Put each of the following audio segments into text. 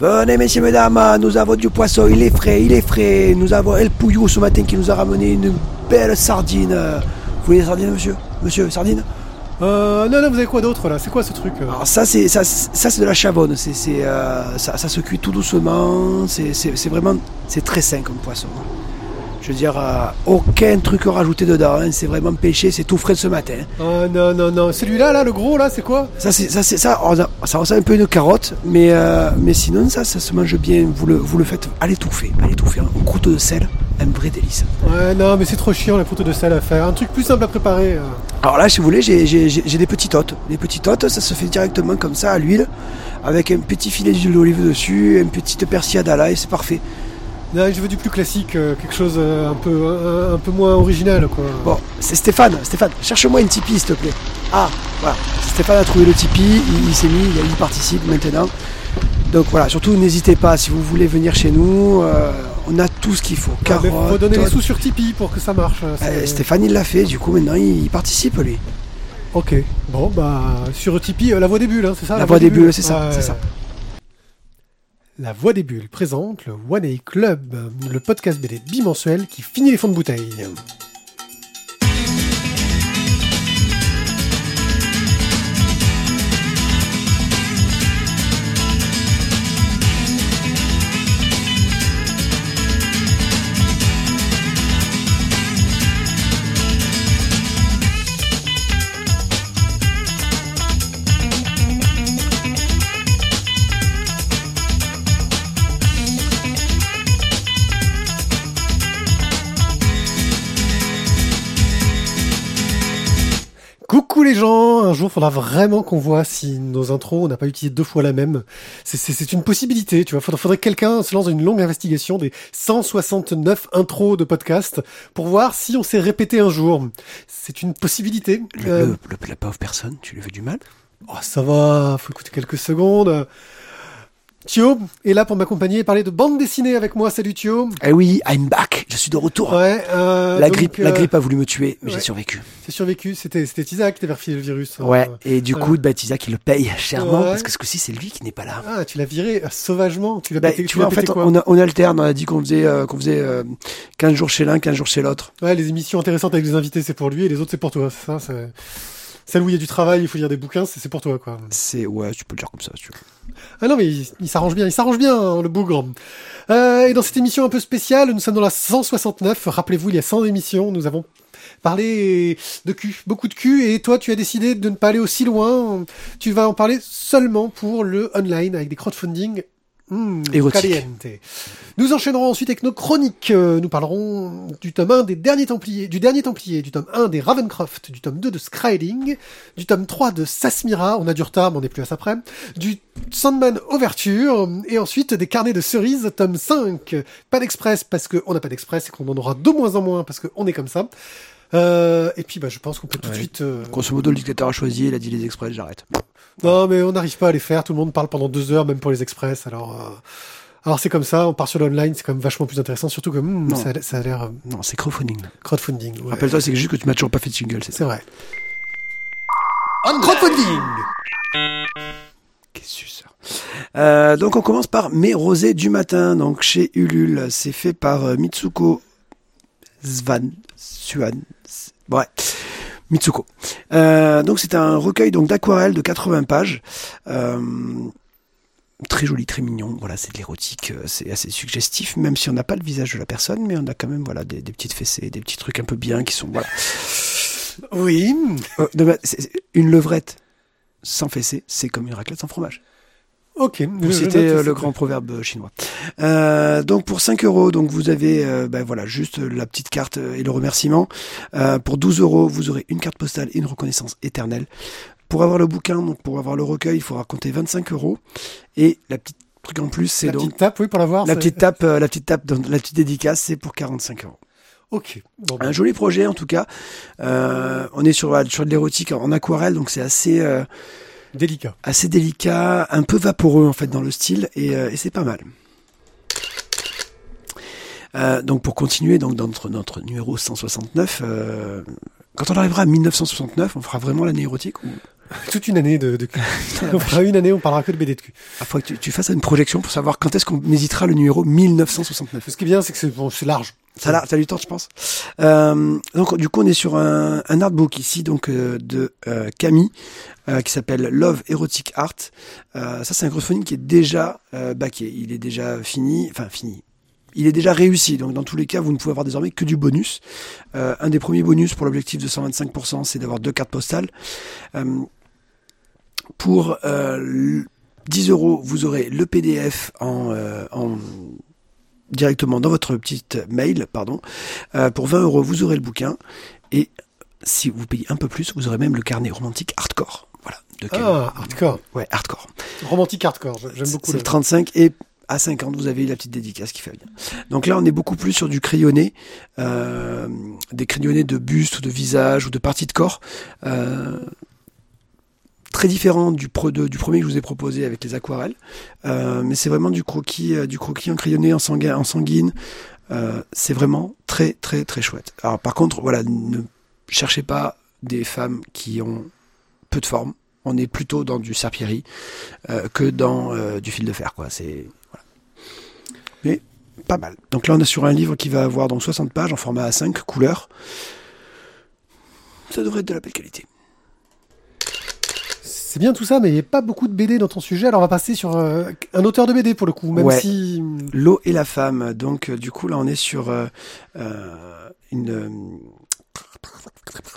Venez messieurs, mesdames, nous avons du poisson, il est frais, il est frais. Nous avons El Pouillou ce matin qui nous a ramené une belle sardine. Vous voulez des sardines monsieur? Monsieur, sardine? Euh, non, non, vous avez quoi d'autre là? C'est quoi ce truc euh? Alors ça c'est ça, ça c'est de la chavonne, c'est, euh, ça, ça se cuit tout doucement, c'est vraiment c'est très sain comme poisson. Je veux dire, euh, aucun truc rajouté dedans, hein, c'est vraiment pêché, c'est tout frais de ce matin. Ah non, non, non. Celui-là, là, le gros, là, c'est quoi? Ça, c'est, ça, c'est, ça, a- ça ressemble un peu à une carotte, mais, euh, mais sinon, ça, ça se mange bien. Vous le, vous le faites à l'étouffer, à l'étouffer, un croûte de sel, un vrai délice. Ouais, non, mais c'est trop chiant, les photos de sel à faire. Un truc plus simple à préparer. euh. Alors là, si vous voulez, j'ai des petites hôtes. Les petites hôtes, ça se fait directement comme ça, à l'huile, avec un petit filet d'huile d'olive dessus, une petite persillade à l'ail, c'est parfait. Non, je veux du plus classique, euh, quelque chose euh, un peu, un, un peu moins original, quoi. Bon, c'est Stéphane, Stéphane, cherche-moi une Tipeee, s'il te plaît. Ah, voilà, Stéphane a trouvé le Tipeee, il, il s'est mis, il, il participe maintenant. Donc voilà, surtout n'hésitez pas, si vous voulez venir chez nous, euh, on a tout ce qu'il faut. Carottes, faut donner les sous sur Tipeee pour que ça marche. euh, Euh, Stéphane, il l'a fait, du coup, maintenant, il, il participe, lui. Ok. Bon, bah, sur Tipeee, euh, la voix des bulles, hein, c'est ça La voix des bulles, c'est ça, c'est ça. La Voix des Bulles présente le One A Club, le podcast BD bimensuel qui finit les fonds de bouteille. Jour faudra vraiment qu'on voit si nos intros on n'a pas utilisé deux fois la même. C'est- une possibilité, tu vois. Faudrait, faudrait que quelqu'un se lance dans une longue investigation des 169 intros de podcast pour voir si on s'est répété un jour. C'est une possibilité. Le, Euh, le- le- la pauvre personne, tu lui fais du mal? Oh, ça va, faut écouter quelques secondes. Thio est là pour m'accompagner et parler de bande dessinée avec moi. Salut Thio. Eh oui, I'm back, je suis de retour. Ouais. euh, la, donc, grippe, la euh, grippe a voulu me tuer, mais ouais. j'ai survécu. C'est survécu. C'était c'était Isaac qui t'avait refilé le virus. hein. Ouais, et du coup, bah, Isaac, il le paye chèrement, Ouais. parce que ce coup-ci, c'est lui qui n'est pas là. Ah, tu l'as viré euh, sauvagement. Tu l'as Bah, pété, tu vois, en fait, on, a- on alterne, on a dit qu'on faisait, euh, qu'on faisait euh, 15 jours chez l'un, 15 jours chez l'autre. Ouais, les émissions intéressantes avec des invités, c'est pour lui et les autres, c'est pour toi. Ça, c'est... Celle où il y a du travail, il faut lire des bouquins, c'est pour toi, quoi. C'est, ouais, tu peux le dire comme ça, si tu veux. Ah non, mais il, il s'arrange bien, il s'arrange bien, hein, le bougre. Euh, et dans cette émission un peu spéciale, nous sommes dans la 169. Rappelez-vous, il y a 100 émissions, nous avons parlé de cul, beaucoup de cul, et toi, tu as décidé de ne pas aller aussi loin. Tu vas en parler seulement pour le online, avec des crowdfunding Hmm, Érotique. caliente. Nous enchaînerons ensuite avec nos chroniques. Euh, Nous parlerons du tome 1 des derniers Templiers, du dernier Templier, du tome 1 des Ravencroft, du tome 2 de Skryling, du tome 3 de Sasmira, on a du retard, mais on est plus à ça près, du Sandman Overture, et ensuite des carnets de cerises, tome 5. Pas d'express parce qu'on n'a pas d'express et qu'on en aura de moins en moins parce qu'on est comme ça. Euh, et puis bah, je pense qu'on peut tout de Ouais. suite... euh, Grosso modo, le dictateur a choisi, il a dit les exprès, j'arrête. non, mais on n'arrive pas à les faire. Tout le monde parle pendant deux heures, même pour les express. Alors, euh, alors c'est comme ça. On part sur l'online, c'est quand même vachement plus intéressant. Surtout que hmm, ça, a- ça a l'air euh, Non, c'est crowdfunding. crowdfunding. ouais. Rappelle-toi, c'est juste que tu m'as toujours pas fait de jingle, c'est vrai. Crowdfunding. Qu'est-ce que euh, Donc on commence par Mes rosés du matin, donc chez Ulule. C'est fait par Mitsuko Svan, Suan, ouais, Mitsuko. Euh, donc c'est un recueil donc d'aquarelles de 80 pages. Euh, très joli, très mignon. Voilà, c'est de l'érotique, euh, c'est assez suggestif, même si on n'a pas le visage de la personne, mais on a quand même voilà des, des petites fessées, des petits trucs un peu bien qui sont voilà. Oui. Euh, une levrette sans fessée, c'est comme une raclette sans fromage. Ok. Note euh, le grand proverbe chinois. Euh, donc pour 5 euros, donc vous avez euh, ben voilà juste la petite carte euh, et le remerciement. Euh, pour 12 euros, vous aurez une carte postale et une reconnaissance éternelle. Pour avoir le bouquin, donc pour avoir le recueil, il faudra compter 25 euros. Et la petite truc en plus, c'est La donc petite tape, oui, pour l'avoir. la petite tape, euh, la petite tape, la petite dédicace, c'est pour 45 euros. Ok. Bon, Un joli projet en tout cas. Euh, on est sur sur de l'érotique en aquarelle, donc c'est assez euh, délicat. assez délicat, un peu vaporeux en fait dans le style et, euh, c'est pas mal. Euh, donc pour continuer donc dans notre, notre numéro 169, euh, quand on arrivera à 1969, on fera vraiment l'année érotique ou? Toute une année de, de cul. on fera une année, on parlera que de BD de cul. Il faut que tu, tu, fasses une projection pour savoir quand est-ce qu'on hésitera le numéro 1969. Ce qui est bien, c'est que c'est bon, large. Ça a, ça a du temps, je pense. Euh, donc, du coup, on est sur un, un artbook ici, donc euh, de euh, Camille, euh, qui s'appelle Love Erotic Art. ça, c'est un crowdfunding qui est déjà backé. Il est déjà fini, enfin fini. Il est déjà réussi. Donc, dans tous les cas, vous ne pouvez avoir désormais que du bonus. un des premiers bonus pour l'objectif de 125%, c'est d'avoir deux cartes postales. pour 10 euros, vous aurez le PDF en, en directement dans votre petite mail, pardon. Euh, pour 20 euros, vous aurez le bouquin. Et si vous payez un peu plus, vous aurez même le carnet romantique hardcore. Voilà. De ah, hardcore. Ouais, hardcore. Romantique hardcore, j'aime beaucoup. C'est le 35 et à 50, vous avez la petite dédicace qui fait bien. Donc là, on est beaucoup plus sur du crayonné, euh, des crayonnés de buste ou de visage ou de partie de corps. Euh, très différent du, pro du premier que je vous ai proposé avec les aquarelles, euh, mais c'est vraiment du croquis, du croquis en crayonné, en, sanguin, en sanguine. C'est vraiment très très très chouette. Alors par contre, voilà, ne cherchez pas des femmes qui ont peu de forme. On est plutôt dans du serpillerie que dans du fil de fer. C'est pas mal. Donc là, on est sur un livre qui va avoir donc 60 pages en format A5 couleur. Ça devrait être de la belle qualité. C'est bien tout ça, mais il n'y a pas beaucoup de BD dans ton sujet. Alors on va passer sur euh, un auteur de BD pour le coup, même si l'eau et la femme. Donc euh, du coup là on est sur euh, une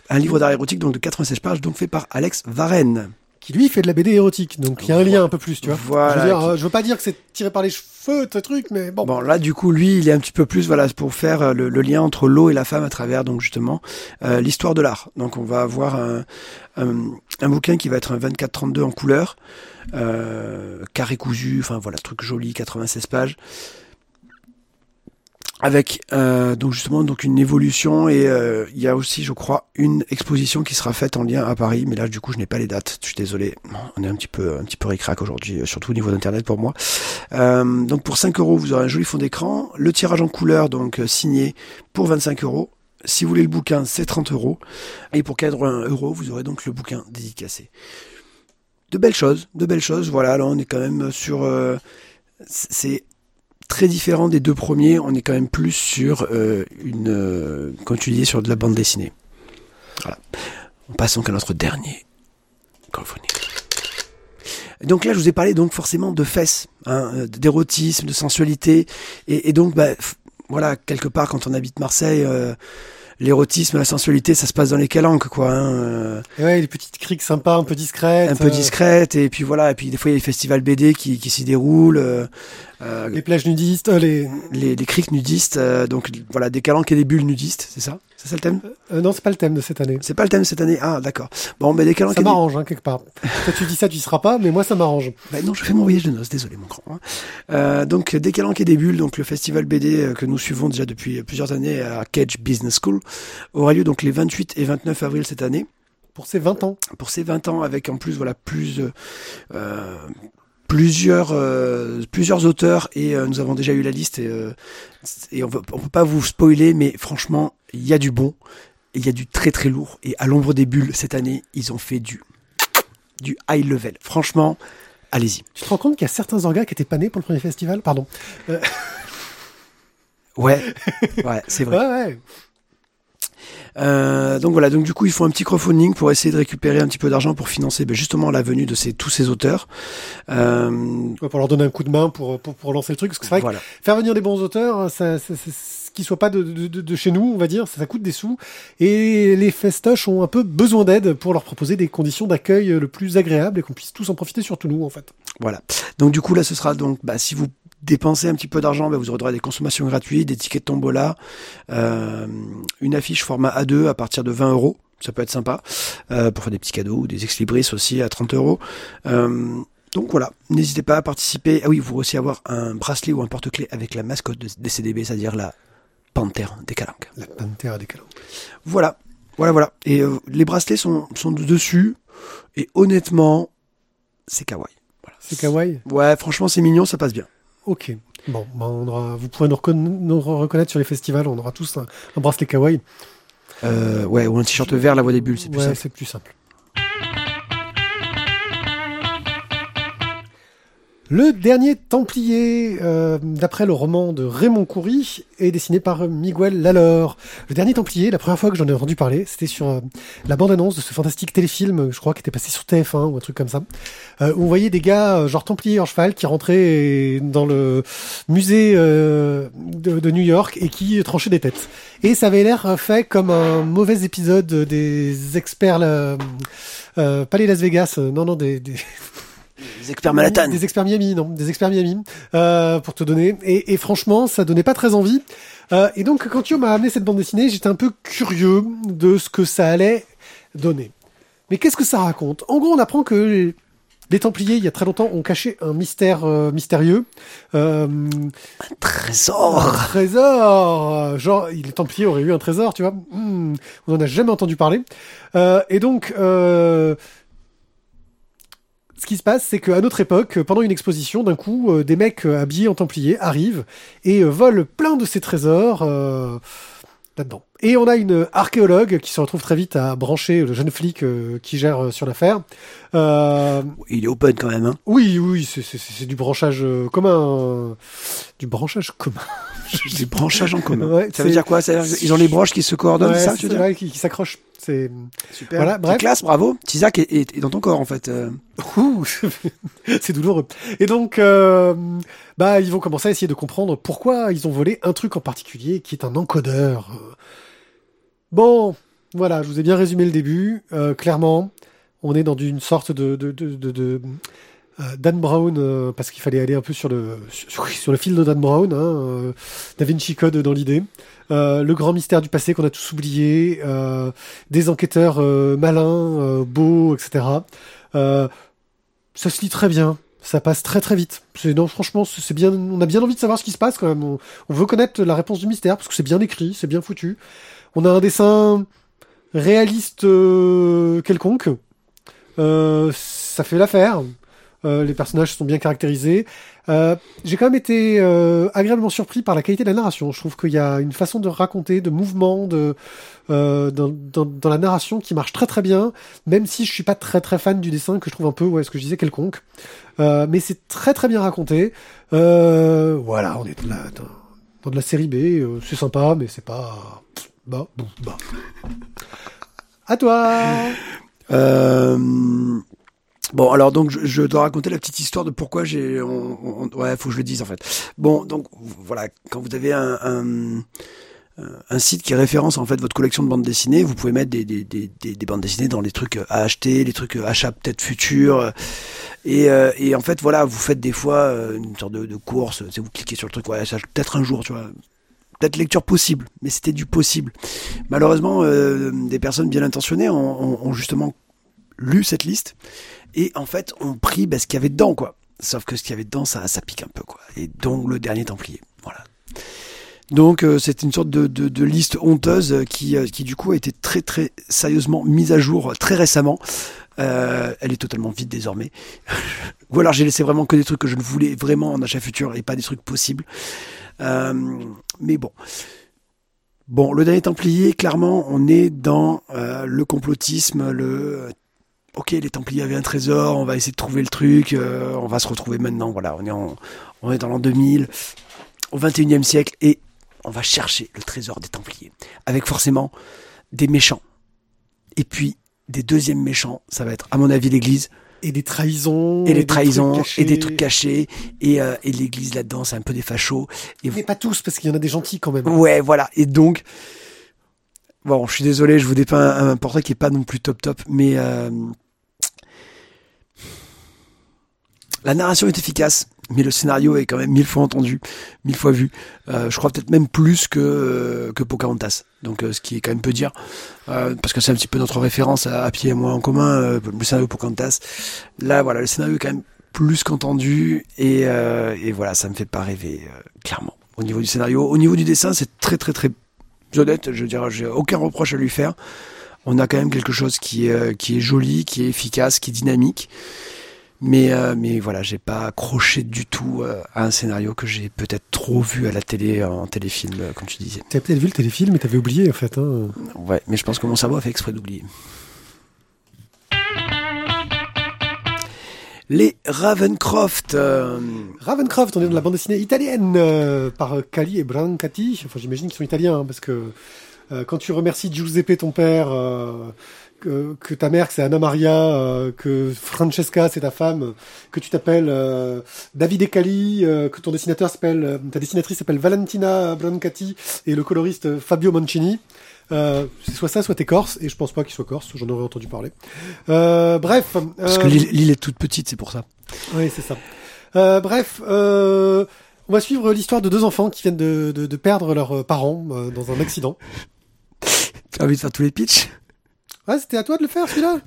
un livre d'art érotique donc de 96 pages, donc fait par Alex Varenne qui lui fait de la BD érotique. Donc il y a un lien un peu plus, tu vois. Voilà. Je, veux veux pas dire que c'est tiré par les cheveux, ce truc, mais bon. Bon, là, du coup, lui, il est un petit peu plus, voilà, pour faire euh, le, lien entre l'eau et la femme à travers, donc justement, euh, l'histoire de l'art. Donc on va avoir un, un, bouquin qui va être un 24-32 en couleur, euh, carré cousu, enfin voilà, truc joli, 96 pages avec euh, donc justement donc une évolution et euh, il y a aussi je crois une exposition qui sera faite en lien à Paris mais là du coup je n'ai pas les dates. Je suis désolé. On est un petit peu un petit peu ricrac aujourd'hui surtout au niveau d'internet pour moi. Euh, donc pour 5 euros vous aurez un joli fond d'écran. Le tirage en couleur donc signé pour 25 euros. Si vous voulez le bouquin c'est 30 euros. Et pour 80 euros vous aurez donc le bouquin dédicacé. De belles choses de belles choses. Voilà là on est quand même sur c'est très différent des deux premiers. On est quand même plus sur euh, une, euh, comme tu disais, sur de la bande dessinée. Voilà. On passe donc à notre dernier Donc là, je vous ai parlé donc forcément de fesses, hein, euh, d'érotisme, de sensualité, et, et donc, bah, voilà, quelque part, quand on habite Marseille. Euh, l'érotisme, la sensualité, ça se passe dans les calanques, quoi. Hein. Et ouais, les petites criques sympas, un peu discrètes. Un peu discrètes, et puis voilà, et puis des fois il y a les festivals BD qui, qui s'y déroulent. Euh, euh, les plages nudistes, euh, les... les... les criques nudistes, euh, donc voilà, des calanques et des bulles nudistes, c'est ça? C'est ça le thème Non, c'est pas le thème de cette année. C'est pas le thème de cette année Ah, d'accord. Bon, mais des calanques Ça m'arrange, hein, quelque part. Toi, tu dis ça, tu y seras pas, mais moi, ça m'arrange. Ben non, je fais mon voyage de noces, désolé, mon grand. Hein. donc, des calanques et des bulles, donc le festival BD que nous suivons déjà depuis plusieurs années à Cage Business School, aura lieu donc les 28 et 29 avril cette année pour ses 20 ans. Pour ses 20 ans, avec en plus voilà plus euh, plusieurs euh, plusieurs auteurs et euh, nous avons déjà eu la liste et, euh, et on, on peut pas vous spoiler mais franchement il y a du bon il y a du très très lourd. Et à l'ombre des bulles cette année ils ont fait du du high level. Franchement allez-y. Tu te rends compte qu'il y a certains orgas qui étaient pas nés pour le premier festival? Pardon. Ouais. Ouais c'est vrai. Ouais, ouais. Euh, donc voilà, donc du coup ils font un petit crowdfunding pour essayer de récupérer un petit peu d'argent pour financer ben, justement la venue de ces, tous ces auteurs. Euh... Ouais, pour leur donner un coup de main pour, pour, pour lancer le truc, parce que c'est vrai voilà. que faire venir des bons auteurs, ça, ça, ça qui soient pas de, de, chez nous, on va dire, ça, coûte des sous. Et les festoches ont un peu besoin d'aide pour leur proposer des conditions d'accueil le plus agréables et qu'on puisse tous en profiter, surtout nous, en fait. Voilà. Donc du coup là, ce sera donc, bah, si vous dépensez un petit peu d'argent, bah, vous aurez droit à des consommations gratuites, des tickets de tombola, euh, une affiche format A2 à partir de 20 euros. Ça peut être sympa euh, pour faire des petits cadeaux ou des ex libris aussi à 30 euros. Euh, donc voilà, n'hésitez pas à participer. Ah oui, vous aussi avoir un bracelet ou un porte-clés avec la mascotte des CDB, c'est-à-dire la panthère des calanques. La panthère des calanques. Voilà, voilà, voilà. Et euh, les bracelets sont, sont dessus. Et honnêtement, c'est kawaii. Voilà. C'est kawaii? Ouais, franchement, c'est mignon, ça passe bien. Ok. Bon, bah on aura, vous pourrez nous, nous, reconnaître sur les festivals, on aura tous un, un bracelet kawaii. Euh, ouais, ou un t-shirt vert, la voix des bulles, c'est plus ouais, simple. c'est plus simple. Le dernier Templier, euh, d'après le roman de Raymond Coury, est dessiné par Miguel Lalor. Le dernier Templier, la première fois que j'en ai entendu parler, c'était sur euh, la bande-annonce de ce fantastique téléfilm, je crois, qui était passé sur TF1 ou un truc comme ça, euh, où on voyait des gars, euh, genre Templiers en cheval, qui rentraient dans le musée de, de, New York et qui tranchaient des têtes. Et ça avait l'air fait comme un mauvais épisode des experts, pas les Las Vegas, non, non, des... des des experts Manhattan. Des experts Miami, non, des experts Miami, euh, pour te donner. Et, et, franchement, ça donnait pas très envie. Euh, et donc, quand Yo m'a amené cette bande dessinée, j'étais un peu curieux de ce que ça allait donner. Mais qu'est-ce que ça raconte? En gros, on apprend que les Templiers, il y a très longtemps, ont caché un mystère euh, mystérieux. Euh, un trésor. Un trésor. Genre, les Templiers auraient eu un trésor, tu vois. Hmm, on en a jamais entendu parler. Euh, et donc, euh, ce qui se passe, c'est qu'à notre époque, pendant une exposition, d'un coup, euh, des mecs euh, habillés en templiers arrivent et euh, volent plein de ces trésors là-dedans. Et on a une archéologue qui se retrouve très vite à brancher le jeune flic qui gère sur l'affaire. Il est open quand même. Hein. Oui, oui, c'est du branchage commun. Du branchage commun. du branchage en commun. ça veut dire quoi? Ils ont les broches qui se coordonnent, ça tu vrai, qui, qui s'accrochent. C'est super. Voilà, bref. classe, bravo. Tizak est, est, dans ton corps en fait. Euh. c'est douloureux. Et donc, euh, bah, ils vont commencer à essayer de comprendre pourquoi ils ont volé un truc en particulier qui est un encodeur. Bon, voilà, je vous ai bien résumé le début. Euh, clairement, on est dans une sorte de, de, de, de Dan Brown, euh, parce qu'il fallait aller un peu sur le sur, le fil de Dan Brown, hein, euh, Da Vinci Code dans l'idée, le grand mystère du passé qu'on a tous oublié, des enquêteurs malins, beaux, etc. ça se lit très bien, ça passe très très vite. Non, franchement, c'est bien, on a bien envie de savoir ce qui se passe quand même. On, on veut connaître la réponse du mystère parce que c'est bien écrit, c'est bien foutu. On a un dessin réaliste quelconque. ça fait l'affaire. Euh, les personnages sont bien caractérisés. Euh, j'ai quand même été euh, agréablement surpris par la qualité de la narration. Je trouve qu'il y a une façon de raconter, de mouvement, de dans, dans, dans, la narration qui marche très très bien, même si je suis pas très très fan du dessin que je trouve un peu, ouais, ce que je disais, quelconque. mais c'est très très bien raconté. voilà, on est dans, dans, de la série B, c'est sympa, mais c'est pas bah, bah. À toi. Euh, Bon, alors donc je, dois raconter la petite histoire de pourquoi j'ai. ouais, faut que je le dise en fait. Bon, donc voilà, quand vous avez un, un, un, site qui référence en fait votre collection de bandes dessinées, vous pouvez mettre des, des, des, des, bandes dessinées dans les trucs à acheter, les trucs achats peut-être futurs. Et, euh, et en fait, voilà, vous faites des fois euh, une sorte de, de course. C'est vous cliquez sur le truc, ouais, peut-être un jour, tu vois peut-être lecture possible, mais c'était du possible. Malheureusement, euh, des personnes bien intentionnées ont, ont, justement lu cette liste et en fait on prit bah, ce qu'il y avait dedans quoi. Sauf que ce qu'il y avait dedans ça, ça pique un peu quoi. Et donc le dernier Templier, voilà. Donc euh, c'est une sorte de, de, liste honteuse qui, euh, qui du coup a été très très sérieusement mise à jour très récemment. Euh, elle est totalement vide désormais. Ou alors j'ai laissé vraiment que des trucs que je ne voulais vraiment en achat futur et pas des trucs possibles. Euh, mais bon. Bon, le dernier Templier, clairement, on est dans euh, le complotisme, le ok, les Templiers avaient un trésor, on va essayer de trouver le truc, euh, on va se retrouver maintenant, voilà, on est, on est dans l'an 2000, au 21e siècle, et on va chercher le trésor des Templiers, avec forcément des méchants. Et puis, des deuxièmes méchants, ça va être, à mon avis, l'Église. Et des trahisons. Et des trahisons, et des trucs cachés. Et, euh, et l'Église là-dedans, c'est un peu des fachos. Et Mais pas tous, parce qu'il y en a des gentils quand même. Ouais, voilà. Et donc, bon, je suis désolé, je vous dépeins un, un portrait qui est pas non plus top top, mais euh, La narration est efficace, mais le scénario est quand même mille fois entendu, mille fois vu. Euh, je crois peut-être même plus que euh, que Pocahontas. Donc, euh, ce qui est quand même peu dire, parce que c'est un petit peu notre référence à, à pied et moi en commun, le scénario Pocahontas. Là, voilà, le scénario est quand même plus qu'entendu et, et voilà, ça me fait pas rêver clairement. Au niveau du scénario, au niveau du dessin, c'est très très très honnête. Je dirais, j'ai aucun reproche à lui faire. On a quand même quelque chose qui est qui est joli, qui est efficace, qui est dynamique. Mais, euh, mais voilà, j'ai pas accroché du tout euh, à un scénario que j'ai peut-être trop vu à la télé, en téléfilm, euh, comme tu disais. T'as peut-être vu le téléfilm, mais t'avais oublié en fait. Hein. Ouais, mais je pense que mon cerveau a fait exprès d'oublier. Les Ravencroft. euh, Ravencroft, on est dans la bande dessinée italienne euh, par Cali et Brancati. Enfin, j'imagine qu'ils sont italiens hein, parce que euh, quand tu remercies Giuseppe ton père, que, que ta mère c'est Anna Maria, euh, que Francesca c'est ta femme, que tu t'appelles euh, David et Cali, euh, que ton dessinateur s'appelle, euh, ta dessinatrice s'appelle Valentina Brancati et le coloriste Fabio Mancini. Euh, c'est soit ça, soit t'es corse, et je pense pas qu'il soit corse, j'en aurais entendu parler. Euh, bref. Parce que l'île est toute petite, c'est pour ça. oui, c'est ça. Euh, bref, euh, on va suivre l'histoire de deux enfants qui viennent de, de, de perdre leurs parents euh, dans un accident. As envie de faire tous les pitchs Ah, c'était à toi de le faire celui-là?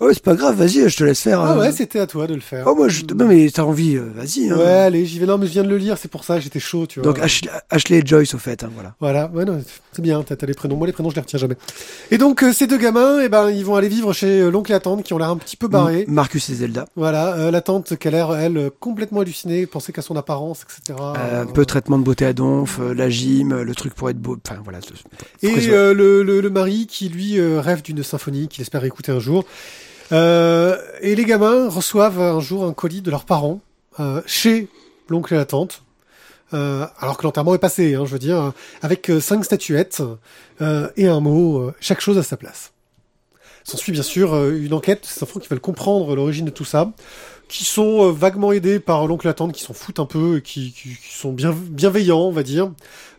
Oh, c'est pas grave, vas-y, je te laisse faire. Ah euh. ouais, c'était à toi de le faire. Oh, moi, je... Non, mais t'as envie, euh, vas-y. hein. Ouais, allez, j'y vais. Non, mais je viens de le lire, c'est pour ça, j'étais chaud, tu vois. Donc, Ashley, Ashley et Joyce, au fait, hein, voilà. Voilà, ouais, non, c'est bien, t'as les prénoms. Moi, les prénoms, je les retiens jamais. Et donc, euh, ces deux gamins, eh ben, ils vont aller vivre chez euh, l'oncle et la tante qui ont l'air un petit peu barrés. M- Marcus et Zelda. Voilà, la tante qui a l'air, elle, complètement hallucinée, penser qu'à son apparence, etc. Un peu traitement de beauté à donf, la gym, le truc pour être beau. Enfin, voilà. Et le, le, le mari qui lui rêve d'une symphonie qu'il espère écouter un jour. Euh, et les gamins reçoivent un jour un colis de leurs parents euh, chez l'oncle et la tante. Euh, alors que l'enterrement est passé, hein, je veux dire, avec euh, cinq statuettes euh, et un mot, euh, chaque chose à sa place. S'ensuit bien sûr euh, une enquête de ces enfants qui veulent comprendre l'origine de tout ça, qui sont euh, vaguement aidés par l'oncle et la tante, qui s'en foutent un peu, qui, qui, qui sont bien, bienveillants, on va dire.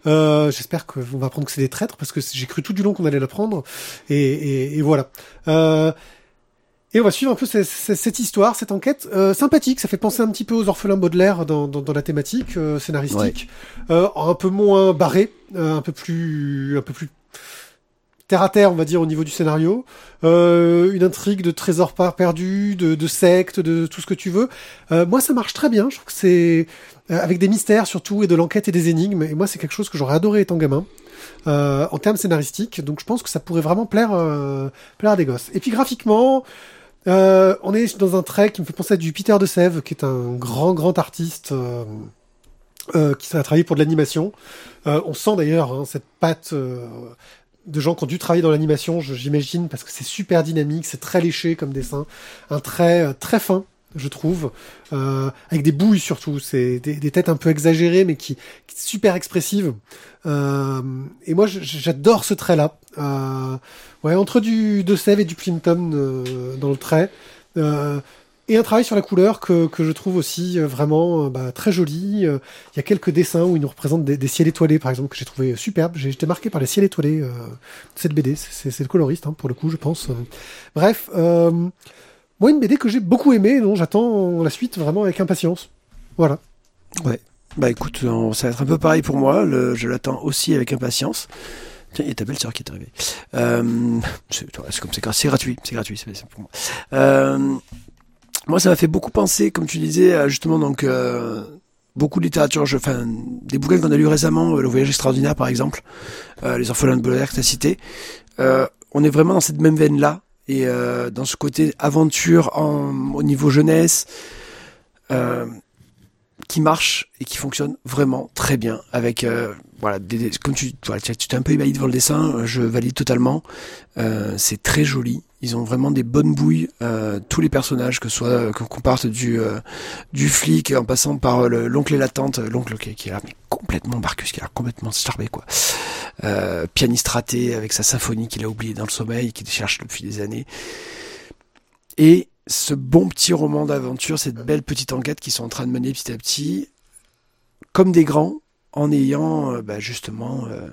Euh, J'espère qu'on va apprendre que c'est des traîtres, parce que j'ai cru tout du long qu'on allait l'apprendre. Et, et, et voilà. Euh, et on va suivre un peu cette, histoire, cette enquête euh, sympathique. Ça fait penser un petit peu aux orphelins Baudelaire dans, dans, dans la thématique euh, scénaristique, Euh, un peu moins barré, euh, un peu plus, un peu plus terre à terre, on va dire, au niveau du scénario. Euh, une intrigue de trésors pas perdus, de, de sectes, de tout ce que tu veux. Euh, moi, ça marche très bien. Je trouve que c'est euh, avec des mystères surtout et de l'enquête et des énigmes. Et moi, c'est quelque chose que j'aurais adoré étant gamin. Euh, en termes scénaristiques, donc je pense que ça pourrait vraiment plaire, euh, plaire à des gosses. Et puis graphiquement, euh, on est dans un trait qui me fait penser à du Peter de Sèvres, qui est un grand, grand artiste euh, euh, qui a travaillé pour de l'animation. Euh, on sent d'ailleurs hein, cette patte euh, de gens qui ont dû travailler dans l'animation, j'imagine, parce que c'est super dynamique, c'est très léché comme dessin, un trait très fin, je trouve, euh, avec des bouilles surtout, c'est des, des têtes un peu exagérées, mais qui, qui super expressives. Euh, et moi, j'adore ce trait-là. Euh, ouais, entre du de Sèvres et du Plimpton euh, dans le trait. Euh, et un travail sur la couleur que, que je trouve aussi euh, vraiment bah, très joli. Il y a quelques dessins où ils nous représentent des, des ciels étoilés, par exemple, que j'ai trouvé superbe. J'ai été marqué par les ciels étoilés de cette BD. C'est le coloriste, hein, pour le coup, je pense. Bref, euh, moi, une BD que j'ai beaucoup aimée, dont j'attends la suite vraiment avec impatience. Voilà. Bah écoute, on- ça va être un peu pareil pour moi. Je l'attends aussi avec impatience. Tiens, il y a ta belle-sœur qui est arrivée. Euh, c'est comme c'est gra- c'est gratuit, c'est gratuit, c'est pour moi. Euh, moi, ça m'a fait beaucoup penser, comme tu disais, justement donc euh, beaucoup de littérature, enfin des bouquins qu'on a lus récemment, euh, Le Voyage extraordinaire par exemple, euh, Les Orphelins de Baudelaire que tu as cité. Euh, on est vraiment dans cette même veine là et euh, dans ce côté aventure en, au niveau jeunesse. Euh, qui marche et qui fonctionne vraiment très bien avec euh, voilà des, comme tu tu t'es un peu ébahi devant le dessin euh, je valide totalement euh, c'est très joli ils ont vraiment des bonnes bouilles euh, tous les personnages que ce soit qu'on parte du du flic en passant par le- l'oncle et la tante l'oncle qui, est là complètement Marcus là complètement starbé quoi euh, pianiste raté avec sa symphonie qu'il a oublié dans le sommeil qu'il cherche depuis des années et ce bon petit roman d'aventure, cette belle petite enquête qu'ils sont en train de mener petit à petit, comme des grands, en ayant euh, bah, justement euh,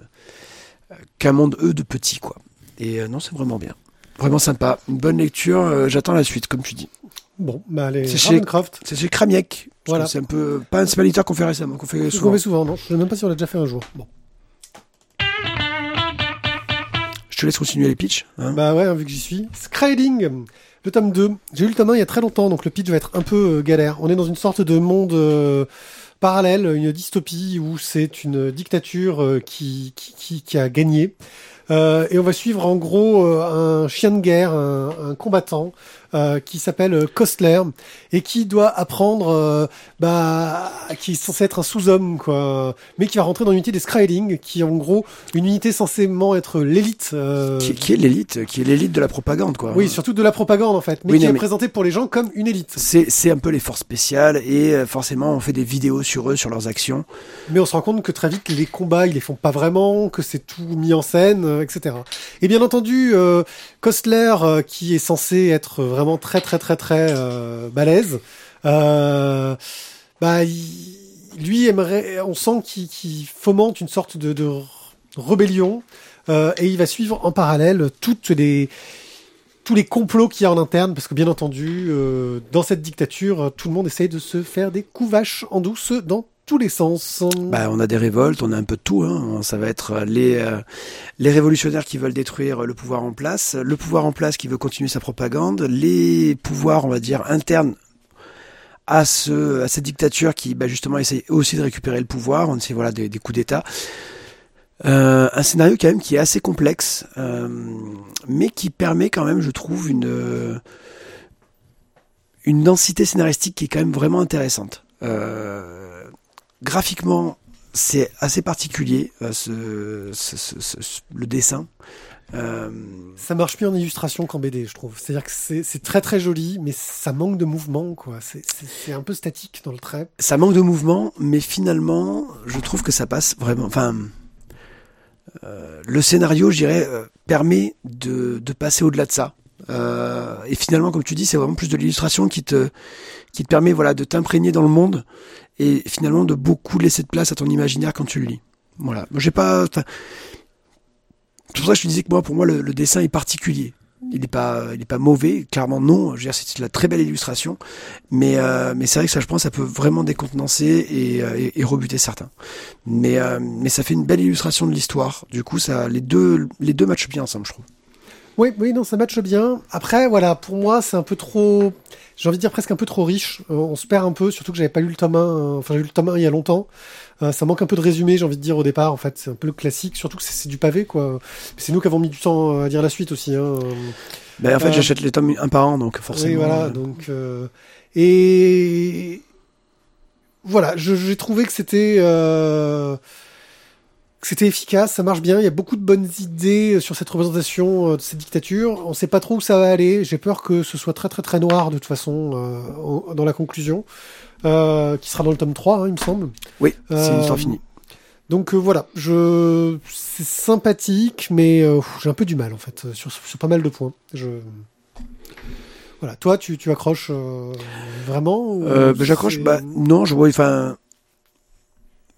qu'un monde eux de petits quoi. Et non, c'est vraiment bien, vraiment sympa, une bonne lecture. J'attends la suite, comme tu dis. Bon, bah les C'est chez- Ravencroft. C'est chez Kramiek. Voilà. C'est un peu pas un pas l'éditeur qu'on fait récemment, qu'on fait souvent. fais souvent, non Je sais même pas si on l'a déjà fait un jour. Bon. Je te laisse continuer les pitchs. hein. Bah ouais, hein, vu que j'y suis. Skriding, le tome 2. J'ai eu le tome 1 il y a très longtemps, donc le pitch va être un peu euh, galère. On est dans une sorte de monde euh, parallèle, une dystopie où c'est une dictature euh, qui, qui, qui, qui a gagné. Et on va suivre en gros un chien de guerre, un, un combattant euh, qui s'appelle euh, Kostler et qui doit apprendre, euh, bah, qui est censé être un sous-homme, quoi, mais qui va rentrer dans l'unité des Skrylling, qui est en gros une unité censément être l'élite. euh, Qui, qui est l'élite, qui est l'élite de la propagande, quoi. Oui, surtout de la propagande en fait, mais Oui, qui non, est mais- présentée pour les gens comme une élite. C'est, c'est un peu les forces spéciales et euh, forcément on fait des vidéos sur eux, sur leurs actions. Mais on se rend compte que très vite les combats ils les font pas vraiment, que c'est tout mis en scène, euh, etc. Et bien entendu, euh, Kostler euh, qui est censé être vraiment très très très très euh, balèze, euh, bah il- lui aimerait, on sent qu'il fomente une sorte de, rébellion euh, et il va suivre en parallèle toutes les tous les complots qu'il y a en interne, parce que bien entendu, euh, dans cette dictature, tout le monde essaye de se faire des coups vaches en douce dans tous les sens. Bah, on a des révoltes, on a un peu de tout. Hein. Ça va être euh, les, euh, les révolutionnaires qui veulent détruire le pouvoir en place, le pouvoir en place qui veut continuer sa propagande, les pouvoirs, on va dire, internes à, ce, à cette dictature qui, bah, justement, essaye aussi de récupérer le pouvoir. On sait, voilà, des, coups d'État. Euh, un scénario quand même qui est assez complexe, euh, mais qui permet quand même, je trouve, une, euh, une densité scénaristique qui est quand même vraiment intéressante. Euh, graphiquement, c'est assez particulier, euh, ce, ce- ce- ce- le dessin. Euh, Ça marche mieux en illustration qu'en BD, je trouve. C'est-à-dire que c'est très très joli, mais ça manque de mouvement, quoi. C'est- un peu statique dans le trait. ça manque de mouvement, mais finalement, je trouve que ça passe vraiment. Enfin, euh, le scénario, je dirais, permet de, de passer au-delà de ça. Euh, et finalement, comme tu dis, c'est vraiment plus de l'illustration qui te qui te permet, voilà, de t'imprégner dans le monde et finalement de beaucoup laisser de place à ton imaginaire quand tu le lis. Voilà. J'ai pas. C'est pour ça que je te disais que moi, pour moi, le, dessin est particulier. Il n'est pas, il est pas mauvais, clairement non. C'est de la très belle illustration, mais euh, mais c'est vrai que ça, je pense, ça peut vraiment décontenancer et, euh, et, rebuter certains. Mais mais ça fait une belle illustration de l'histoire. Du coup, ça, les deux les deux matchent bien ensemble, je trouve. Oui, oui, non, ça matche bien. Après, voilà, pour moi, c'est un peu trop. J'ai envie de dire presque un peu trop riche. Euh, on se perd un peu, surtout que j'avais pas lu le tome 1. euh, Enfin, j'ai lu le tome 1 il y a longtemps. Euh, ça manque un peu de résumé, j'ai envie de dire au départ. En fait, c'est un peu le classique, surtout que c'est du pavé, quoi. C'est nous qui avons mis du temps à dire la suite aussi. Hein. Ben, en fait, j'achète les tomes un par an, donc forcément. Oui, voilà. Donc, euh, et voilà, j'ai trouvé que c'était euh, c'était efficace, ça marche bien. Il y a beaucoup de bonnes idées sur cette représentation euh, de cette dictature. On sait pas trop où ça va aller. J'ai peur que ce soit très très très noir de toute façon euh, dans la conclusion, euh, qui sera dans le tome 3, hein, il me semble. Oui, c'est une Euh, histoire finie. Donc euh, voilà, je c'est sympathique, mais euh, j'ai un peu du mal en fait euh, sur, sur pas mal de points. Je voilà, toi tu, tu accroches euh, vraiment Euh, ben, j'accroche. Bah, non, je vois. Enfin,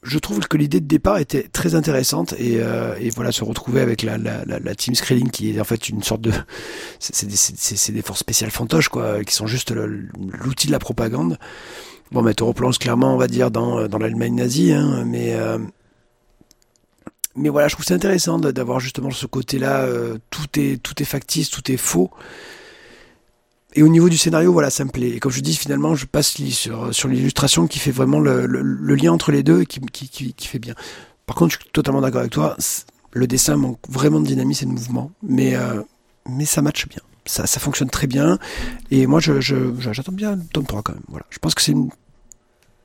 je trouve que l'idée de départ était très intéressante et, euh, et voilà, se retrouver avec la, la, la, la team Skrilling qui est en fait une sorte de, c'est des, des forces spéciales fantoches quoi, qui sont juste l'outil de la propagande. Bon, mais te replonge clairement, on va dire, dans dans l'Allemagne nazie, hein, mais euh, mais voilà, je trouve c'est intéressant d'avoir justement ce côté-là. euh, tout est tout est factice, tout est faux. Et au niveau du scénario, voilà, ça me plaît. Et comme je dis, finalement, je passe sur, sur l'illustration qui fait vraiment le, le- lien entre les deux et qui, qui, qui, fait bien. Par contre, je suis totalement d'accord avec toi. Le dessin manque vraiment de dynamisme et de mouvement, mais, euh, mais ça matche bien. Ça, ça fonctionne très bien. Et moi, je, je, je- j'attends bien le tome 3 quand même. Voilà. Je pense que c'est une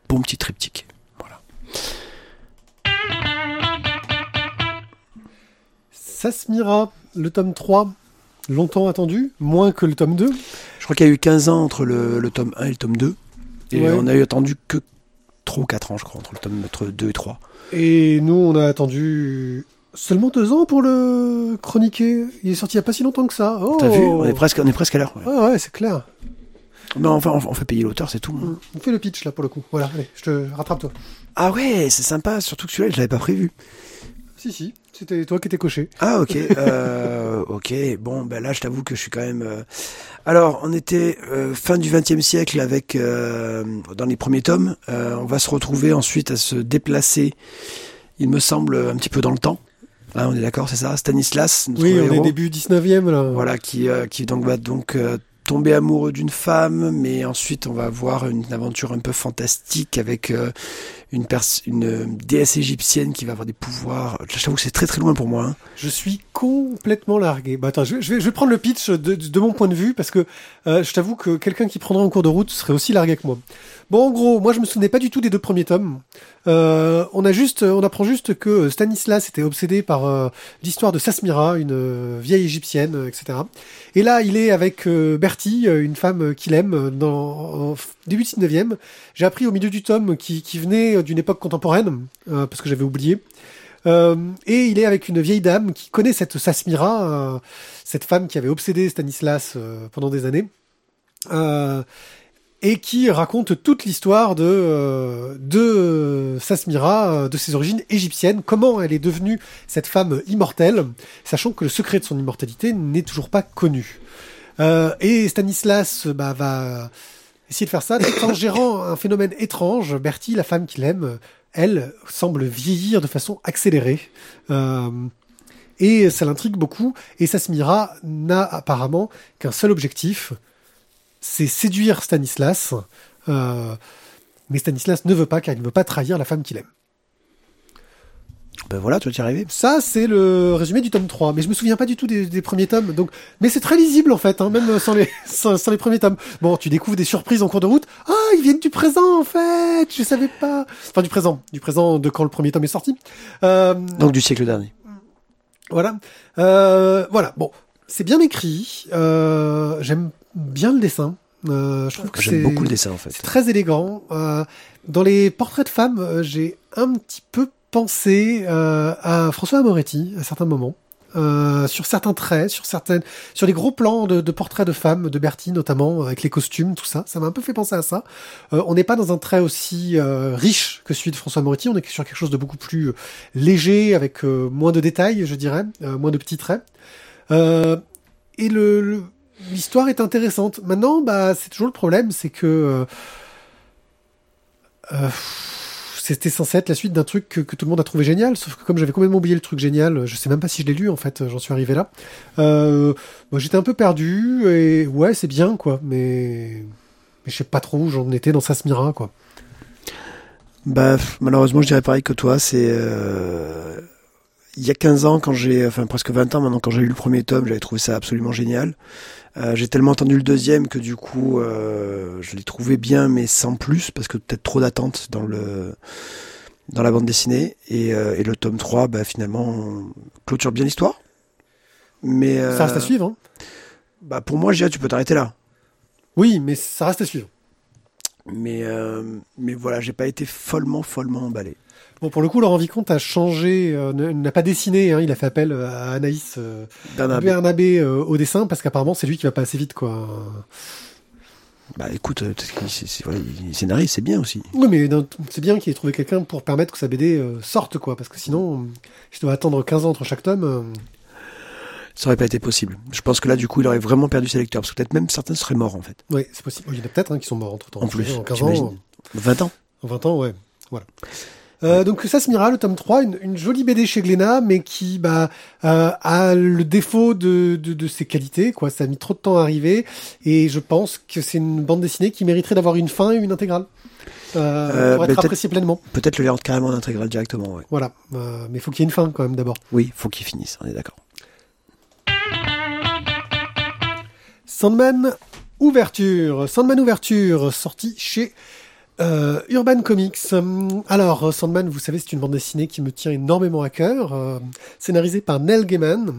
bon petit triptyque. Voilà. Sasmira, le tome 3, longtemps attendu, moins que le tome 2. Je crois qu'il y a eu 15 ans entre le, le tome 1 et le tome 2. Et Ouais. on a eu attendu que 3 ou 4 ans, je crois, entre le tome entre 2 et 3. Et nous on a attendu seulement deux ans pour le chroniquer. Il est sorti il y a pas si longtemps que ça. Oh. T'as vu? On est, presque, on est presque à l'heure. ouais. Ah ouais, c'est clair. Non, enfin, on, on fait payer l'auteur, c'est tout. Mm. On fait le pitch là pour le coup. Voilà, allez, je te rattrape toi. Ah ouais, c'est sympa, surtout que celui-là, je l'avais pas prévu. Si si, c'était toi qui étais coché. Ah ok, euh, ok. Bon, ben là, je t'avoue que je suis quand même. euh, Alors, on était euh, fin du XXe siècle avec euh, dans les premiers tomes. Euh, on va se retrouver ensuite à se déplacer. Il me semble un petit peu dans le temps. Hein, on est d'accord, c'est ça? Stanislas, notre Oui, on est héros. début 19e là. Voilà, qui, euh, qui donc va donc euh, tomber amoureux d'une femme, mais ensuite on va avoir une aventure un peu fantastique avec euh, une, une euh, déesse égyptienne qui va avoir des pouvoirs. Je t'avoue que c'est très très loin pour moi. hein. Je suis complètement largué. Bah attends, je, vais- prendre le pitch de, mon point de vue parce que euh, je t'avoue que quelqu'un qui prendrait en cours de route serait aussi largué que moi. Bon, en gros, moi je me souvenais pas du tout des deux premiers tomes. On a juste, on apprend juste que Stanislas était obsédé par l'histoire de Sasmira, une vieille égyptienne, etc. Et là, il est avec euh, Euh, une femme qu'il aime, euh, dans f- début 19e. J'ai appris au milieu du tome qui, venait d'une époque contemporaine, euh, parce que j'avais oublié. Euh, et il est avec une vieille dame qui connaît cette Sasmira, euh, cette femme qui avait obsédé Stanislas euh, pendant des années, euh, et qui raconte toute l'histoire de, euh, de euh, Sasmira, euh, de ses origines égyptiennes, comment elle est devenue cette femme immortelle, sachant que le secret de son immortalité n'est toujours pas connu. Euh, et Stanislas bah, va essayer de faire ça en gérant un phénomène étrange. Bertie, la femme qu'il aime, elle semble vieillir de façon accélérée. Euh, et ça l'intrigue beaucoup. Et Sasmira n'a apparemment qu'un seul objectif, c'est séduire Stanislas. Euh, mais Stanislas ne veut pas car il ne veut pas trahir la femme qu'il aime. Ben voilà, tu vas y arriver. Ça, c'est le résumé du tome 3. Mais je me souviens pas du tout des, des premiers tomes. Donc, mais c'est très lisible, en fait, hein, même sans les, sans, sans les premiers tomes. Bon, tu découvres des surprises en cours de route. Ah, ils viennent du présent, en fait. Je savais pas. Enfin, du présent. Du présent de quand le premier tome est sorti. Euh, Donc du siècle dernier. voilà. Euh, voilà. Bon. C'est bien écrit. Euh, j'aime bien le dessin. Euh, je trouve que c'est J'aime beaucoup le dessin en fait. c'est très élégant. Euh, dans les portraits de femmes, euh, j'ai un petit peu pensé euh, à François Moretti à certains moments. Euh, sur certains traits, sur certaines, sur les gros plans de, de portraits de femmes, de Bertie notamment, avec les costumes, tout ça, ça m'a un peu fait penser à ça. Euh, on n'est pas dans un trait aussi euh, riche que celui de François Moretti, on est sur quelque chose de beaucoup plus euh, léger, avec euh, moins de détails, je dirais, euh, moins de petits traits. Et le, l'histoire est intéressante. Maintenant, bah, c'est toujours le problème, c'est que c'était censé être la suite d'un truc que, tout le monde a trouvé génial, sauf que comme j'avais complètement oublié le truc génial, je sais même pas si je l'ai lu en fait, j'en suis arrivé là. Euh, j'étais un peu perdu et ouais, c'est bien quoi, mais mais je sais pas trop où j'en étais dans Sasmira quoi. Bah, malheureusement, je dirais pareil que toi. C'est euh, il y a 15 ans, quand j'ai, enfin presque 20 ans maintenant, quand j'ai lu le premier tome, j'avais trouvé ça absolument génial. Euh, j'ai tellement entendu le deuxième que du coup, euh, je l'ai trouvé bien, mais sans plus, parce que peut-être trop d'attentes dans le dans la bande dessinée. Et, euh, et le tome 3, bah, finalement, clôture bien l'histoire. Mais Ça reste à suivre. Hein. bah, pour moi, dirais, tu peux t'arrêter là. Oui, mais ça reste à suivre. Mais mais voilà, j'ai pas été follement follement emballé. Bon, pour le coup, Laurent Vicomte a changé, euh, n'a pas dessiné, hein, il a fait appel à Anaïs euh, Bernabé euh, au dessin parce qu'apparemment c'est lui qui va pas assez vite quoi. bah écoute, euh, c'est- voilà, il scénarise, c'est bien aussi. Oui, mais c'est bien qu'il ait trouvé quelqu'un pour permettre que sa BD euh, sorte quoi, parce que sinon, euh, je dois attendre 15 ans entre chaque tome. euh, Ça aurait pas été possible. Je pense que là, du coup, il aurait vraiment perdu ses lecteurs, parce que peut-être même certains seraient morts en fait. Oui, c'est possible. Il y en a peut-être hein, qui sont morts entre temps. En plus, en 15 j'imagine. ans, 20 ans. en 20 ans, ouais. Voilà. Euh, donc ça se mira, le tome 3, une, une jolie BD chez Glénat, mais qui bah, euh, a le défaut de, de, de ses qualités. Quoi. Ça a mis trop de temps à arriver, et je pense que c'est une bande dessinée qui mériterait d'avoir une fin et une intégrale. Euh, Euh, pour être appréciée pleinement. Peut-être le lire carrément en intégrale directement, ouais. Voilà. Mais il faut qu'il y ait une fin quand même d'abord. Oui, faut qu'il finisse, on est d'accord. Sandman Ouverture. Sandman Ouverture, sorti chez euh, Urban Comics. Hum, Alors, Sandman, vous savez, c'est une bande dessinée qui me tient énormément à cœur. euh, scénarisée par Neil Gaiman.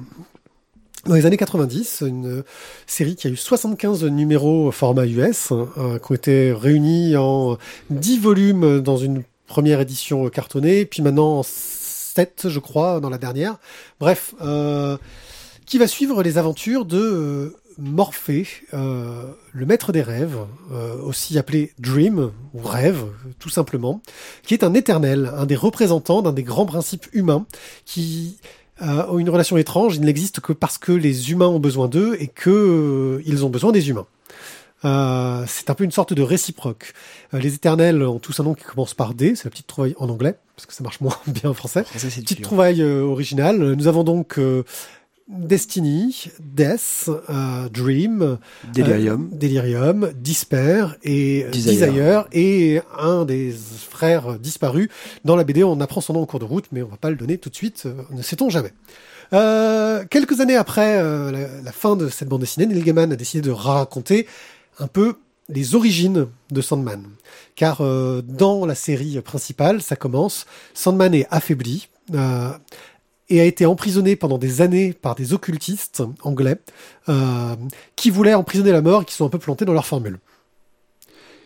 Dans les années 90, une euh, série qui a eu 75 numéros format US, euh, qui ont été réunis en 10 volumes dans une première édition cartonnée, puis maintenant en 7, je crois, dans la dernière. Bref, euh, qui va suivre les aventures de euh, Morphée, euh, le maître des rêves, euh, aussi appelé Dream, ou rêve, tout simplement, qui est un éternel, un des représentants d'un des grands principes humains, qui euh, ont une relation étrange, ils n'existent que parce que les humains ont besoin d'eux et que ils ont besoin des humains. C'est un peu une sorte de réciproque. Les éternels ont tous un nom qui commence par D, c'est la petite trouvaille en anglais, parce que ça marche moins bien en français. Petite trouvaille originale. Nous avons donc Destiny, Death, euh, Dream, Delirium, euh, Delirium, Despair et euh, Desire. Desire. et un des frères disparus. Dans la BD, on apprend son nom en cours de route, mais on va pas le donner tout de suite, euh, ne sait-on jamais. Euh, quelques années après la, la fin de cette bande dessinée, Neil Gaiman a décidé de raconter un peu les origines de Sandman. Car dans la série principale, ça commence, Sandman est affaibli euh, et a été emprisonné pendant des années par des occultistes anglais euh, qui voulaient emprisonner la mort et qui sont un peu plantés dans leur formule.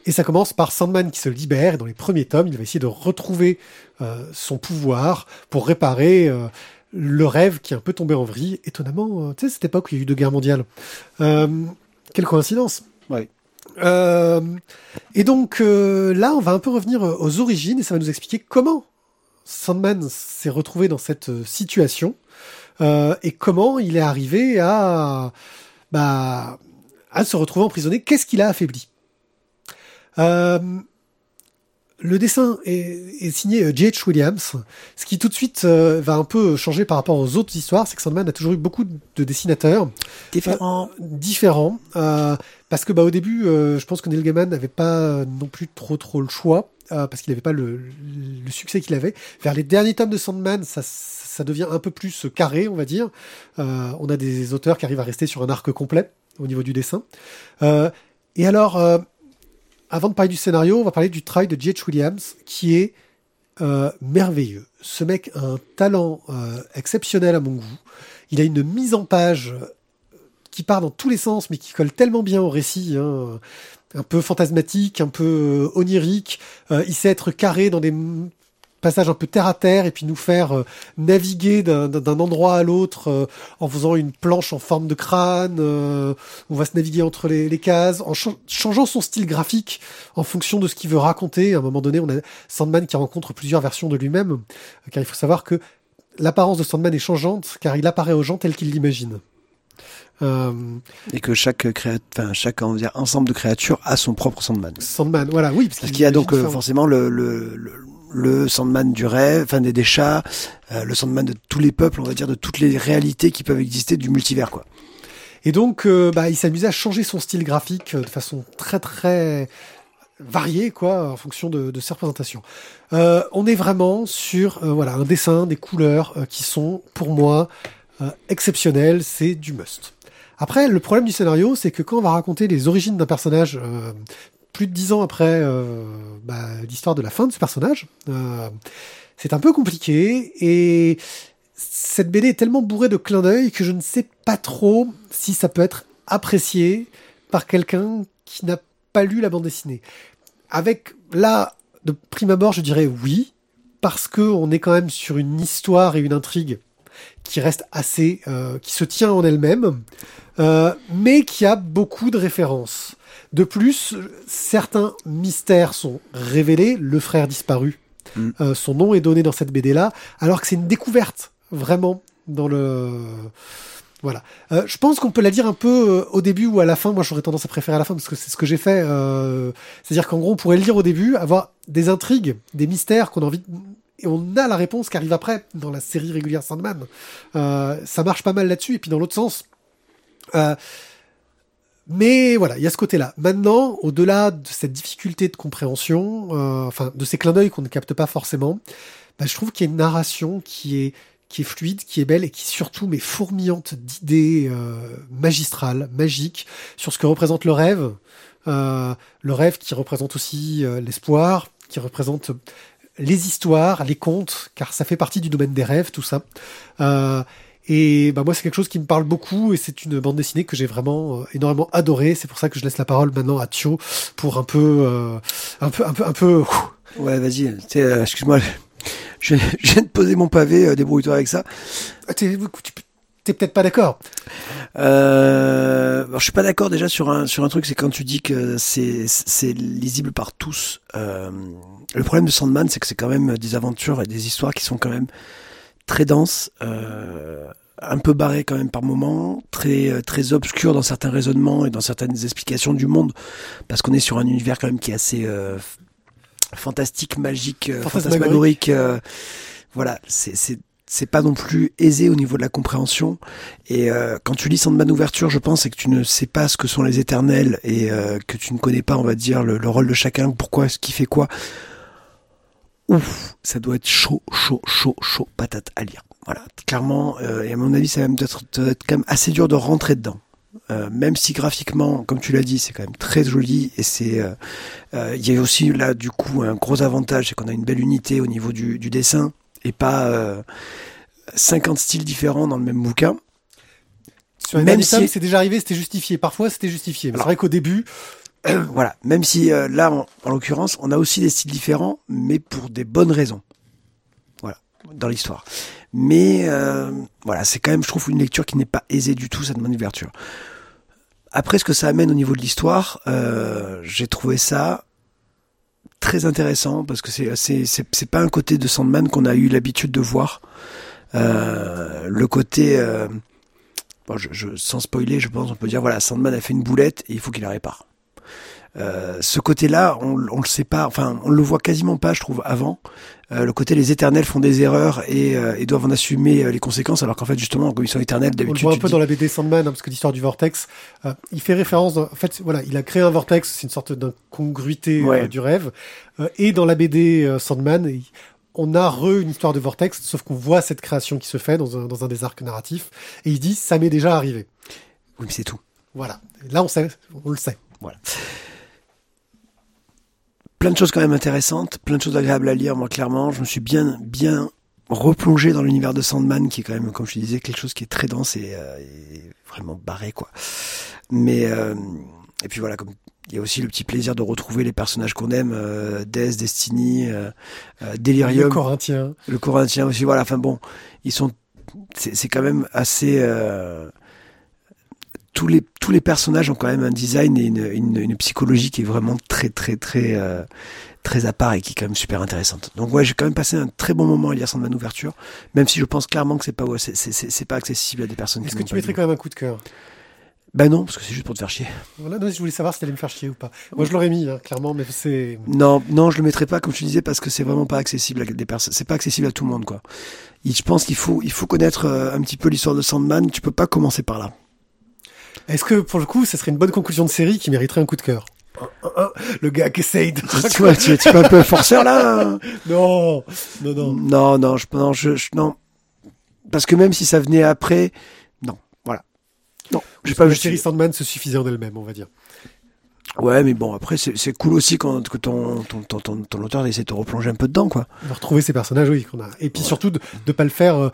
Et ça commence par Sandman qui se libère, et dans les premiers tomes, il va essayer de retrouver euh, son pouvoir pour réparer euh, le rêve qui est un peu tombé en vrille. Étonnamment, euh, tu sais, cette époque où il y a eu deux guerres mondiales. Quelle coïncidence Ouais. Et donc là, on va un peu revenir aux origines et ça va nous expliquer comment Sandman s'est retrouvé dans cette euh, situation euh, et comment il est arrivé à bah, à se retrouver emprisonné? Qu'est-ce qu'il a affaibli? Euh, le dessin est, est signé euh, J.H. Williams, ce qui tout de suite euh, va un peu changer par rapport aux autres histoires, c'est que Sandman a toujours eu beaucoup de dessinateurs Différent. différents, euh, parce que bah au début, euh, je pense que Neil Gaiman n'avait pas non plus trop trop le choix, euh, parce qu'il n'avait pas le, succès qu'il avait. Vers les derniers tomes de Sandman, ça, devient un peu plus carré, on va dire. Euh, on a des auteurs qui arrivent à rester sur un arc complet au niveau du dessin. Euh, et alors, avant de parler du scénario, on va parler du travail de J.H. Williams, qui est merveilleux. Ce mec a un talent exceptionnel à mon goût. Il a une mise en page qui part dans tous les sens, mais qui colle tellement bien au récit. Hein. Un peu fantasmatique, un peu euh, onirique. Euh, il sait être carré dans des passages un peu terre à terre et puis nous faire euh, naviguer d'un endroit à l'autre euh, en faisant une planche en forme de crâne. euh, on va se naviguer entre les, cases, en chan- changeant son style graphique en fonction de ce qu'il veut raconter. À un moment donné, on a Sandman qui rencontre plusieurs versions de lui-même, car il faut savoir que l'apparence de Sandman est changeante, car il apparaît aux gens tel qu'il l'imagine. Euh, Et que chaque créat... enfin, chaque on va dire, ensemble de créatures a son propre Sandman. Sandman, voilà, oui, parce, Parce qu'il y a donc euh, forcément le, le, le, le Sandman du rêve, enfin des, des chats, euh, le Sandman de tous les peuples, on va dire, de toutes les réalités qui peuvent exister du multivers, quoi. Et donc, bah, il s'amusait à changer son style graphique de façon très très variée, quoi, en fonction de, de ses représentations. Euh, on est vraiment sur euh, voilà un dessin, des couleurs euh, qui sont pour moi exceptionnelles. C'est du must. Après, le problème du scénario, c'est que quand on va raconter les origines d'un personnage euh, plus de dix ans après euh, bah, l'histoire de la fin de ce personnage, euh, c'est un peu compliqué et cette BD est tellement bourrée de clins d'œil que je ne sais pas trop si ça peut être apprécié par quelqu'un qui n'a pas lu la bande dessinée. Avec là, de prime abord, je dirais oui, parce que on est quand même sur une histoire et une intrigue qui reste assez, qui se tient en elle-même, euh, mais qui a beaucoup de références. De plus, certains mystères sont révélés. Le frère disparu, Mm. euh, son nom est donné dans cette BD-là, alors que c'est une découverte vraiment dans le. Voilà. Euh, je pense qu'on peut la dire un peu euh, au début ou à la fin. Moi, j'aurais tendance à préférer à la fin parce que c'est ce que j'ai fait. euh, C'est-à-dire qu'en gros, on pourrait le lire au début, avoir des intrigues, des mystères qu'on a envie. de- Et on a la réponse qui arrive après dans la série régulière Sandman. Euh, ça marche pas mal là-dessus. Et puis dans l'autre sens. Euh, mais voilà, il y a ce côté-là. Maintenant, au-delà de cette difficulté de compréhension, euh, enfin de ces clins d'œil qu'on ne capte pas forcément, bah, je trouve qu'il y a une narration qui est qui est fluide, qui est belle et qui surtout met fourmillante d'idées euh, magistrales, magiques sur ce que représente le rêve, euh, le rêve qui représente aussi euh, l'espoir, qui représente les histoires, les contes, car ça fait partie du domaine des rêves, tout ça. Et bah moi c'est quelque chose qui me parle beaucoup et c'est une bande dessinée que j'ai vraiment euh, énormément adorée. C'est pour ça que je laisse la parole maintenant à Thio pour un peu, euh, un peu, un peu, un peu. Ouais, vas-y, euh, excuse-moi, je, je viens de poser mon pavé, euh, débrouille-toi avec ça. Ah, T'es tu- t'es peut-être pas d'accord. Euh, alors, je suis pas d'accord déjà sur un sur un truc, c'est quand tu dis que c'est c'est lisible par tous. Euh, le problème de Sandman, c'est que c'est quand même des aventures et des histoires qui sont quand même très denses, euh, un peu barrées quand même par moments, très euh, très obscures dans certains raisonnements et dans certaines explications du monde, parce qu'on est sur un univers quand même qui est assez euh, fantastique, magique, euh, Fantasmagorique. euh, voilà, c'est c'est c'est pas non plus aisé au niveau de la compréhension. Et euh, quand tu lis Sandman Ouverture, je pense, et que tu ne sais pas ce que sont les éternels et euh, que tu ne connais pas, on va dire, le, le rôle de chacun, pourquoi, ce qui fait quoi. Ouf, ça doit être chaud, chaud, chaud, chaud, patate à lire. Voilà, clairement, euh, et à mon avis, ça va même être, ça va être quand même assez dur de rentrer dedans. Euh, même si graphiquement, comme tu l'as dit, c'est quand même très joli et c'est, euh, euh, il y a aussi là du coup un gros avantage, c'est qu'on a une belle unité au niveau du, du dessin et pas euh, 50 styles différents dans le même bouquin. Sur les Même si- c'est déjà arrivé, c'était justifié. Parfois, c'était justifié. C'est vrai qu'au début, voilà, même si euh, là, en, en l'occurrence, on a aussi des styles différents, mais pour des bonnes raisons. Voilà, dans l'histoire. Mais euh, voilà, c'est quand même, je trouve, une lecture qui n'est pas aisée du tout, ça demande. Après, ce que ça amène au niveau de l'histoire, euh, j'ai trouvé ça très intéressant parce que c'est c'est pas un côté de Sandman qu'on a eu l'habitude de voir. Le côté sans spoiler, je pense on peut dire voilà, Sandman a fait une boulette et il faut qu'il la répare. Euh, ce côté-là, on, on le sait pas, enfin, on le voit quasiment pas, je trouve, avant. Euh, le côté les éternels font des erreurs et, euh, et doivent en assumer euh, les conséquences, alors qu'en fait, justement, comme ils sont éternels, on le d'habitude, voit un peu dans la BD Sandman, hein, parce que l'histoire du vortex, euh, il fait référence. en fait, voilà, il a créé un vortex, c'est une sorte d'incongruité Ouais. du rêve. Et dans la BD Sandman, il- on a re une histoire de vortex, sauf qu'on voit cette création qui se fait dans un, dans un des arcs narratifs, et il dit ça m'est déjà arrivé. Oui, mais c'est tout. Voilà. Là, on sait, on le sait. Voilà. Plein de choses quand même intéressantes, plein de choses agréables à lire, moi, clairement. Je me suis bien, bien replongé dans l'univers de Sandman, qui est quand même, comme je te disais, quelque chose qui est très dense et, euh, et vraiment barré, quoi. Mais, euh, et puis voilà, comme il y a aussi le petit plaisir de retrouver les personnages qu'on aime, euh, Death, Destiny, euh, Le Delirium, Corinthien. le Corinthien aussi, voilà. Enfin bon, ils sont, c'est quand même assez. Tous les tous les personnages ont quand même un design et une, une, une psychologie qui est vraiment très très très euh, très à part et qui est quand même super intéressante. Donc ouais, j'ai quand même passé un très bon moment à lire Sandman Ouverture, même si je pense clairement que c'est pas c'est c'est- c'est c'est pas accessible à des personnes. Est-ce que tu mettrais quand même un coup de cœur? Ben non, parce que c'est juste pour te faire chier. Voilà, non, je voulais savoir si t'allais me faire chier ou pas. Moi, je l'aurais mis, hein, clairement, mais c'est. Non, non, je le mettrai pas comme tu disais parce que c'est vraiment pas accessible à des personnes. C'est pas accessible à tout le monde quoi. Et je pense qu'il faut il faut connaître euh, un petit peu l'histoire de Sandman. Tu peux pas commencer par là. Est-ce que pour le coup, ça serait une bonne conclusion de série qui mériterait un coup de cœur Le gars qui essaye de. tu vois, tu, tu es un peu forceur là. Non, non, non. Non, non, je, non, je, je- non. Parce que même si ça venait après, non, voilà. Non, j'ai pas la vu. série Sandman se suffisait en elle-même, on va dire. Ouais, mais bon, après, c'est c'est cool aussi quand que ton, ton, ton, ton, ton auteur essaie de te replonger un peu dedans, quoi. De retrouver ces personnages, oui, qu'on a. Et puis surtout de ne pas le faire euh,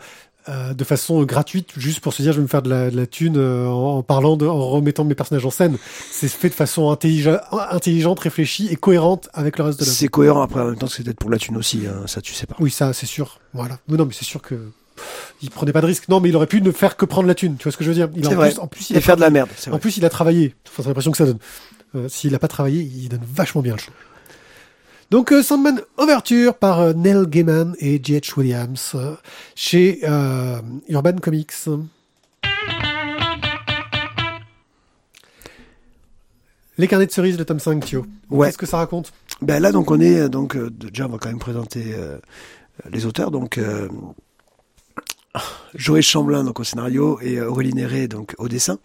euh, de façon gratuite, juste pour se dire je vais me faire de la, de la thune euh, en, en parlant, de, en remettant mes personnages en scène. C'est fait de façon intelligente, intelligente, réfléchie et cohérente avec le reste de l'œuvre. C'est cohérent après, en même temps, c'est peut-être pour la thune aussi, hein, ça tu sais pas. Oui, ça, c'est sûr. Voilà. Non, mais c'est sûr que il prenait pas de risque. Non, mais il aurait pu ne faire que prendre la thune. Tu vois ce que je veux dire? Il en vrai. plus, en plus, il a Et faire de la merde, En vrai. plus, il a travaillé. Enfin, c'est l'impression que ça donne. Euh, S'il n'a pas travaillé, il donne vachement bien le show. Donc, euh, Sandman Overture par euh, Neil Gaiman et J.H. Williams euh, chez euh, Urban Comics. Les carnets de cerises, le tome 5, Thio. Ouais. Qu'est-ce que ça raconte? Ben là, donc, on est, donc, déjà, on va quand même présenter les auteurs. Donc, Joël Chamblin, donc, au scénario, et Aurélie Néré, donc, au dessin.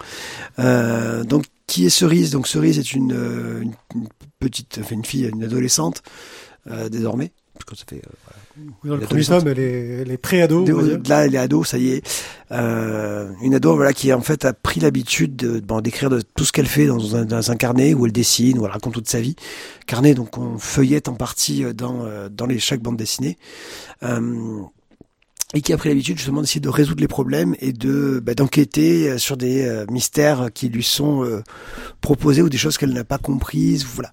Euh, donc, qui est Cerise? Donc, Cerise est une, euh, une, une petite, enfin, une fille, une adolescente, euh, désormais. Parce que ça fait, euh, Oui, Dans le premier tome, elle est, elle est pré-ado. là, elle est ado, ça y est. Euh, une ado, voilà, qui en fait a pris l'habitude de, bon, d'écrire de tout ce qu'elle fait dans un, dans un carnet où elle dessine, où elle raconte toute sa vie. Carnet, donc, on feuillette en partie euh, dans, euh, dans les, chaque bande dessinée. Euh, qui a pris l'habitude justement d'essayer de résoudre les problèmes et de bah, d'enquêter euh, sur des euh, mystères qui lui sont euh, proposés ou des choses qu'elle n'a pas comprises, voilà.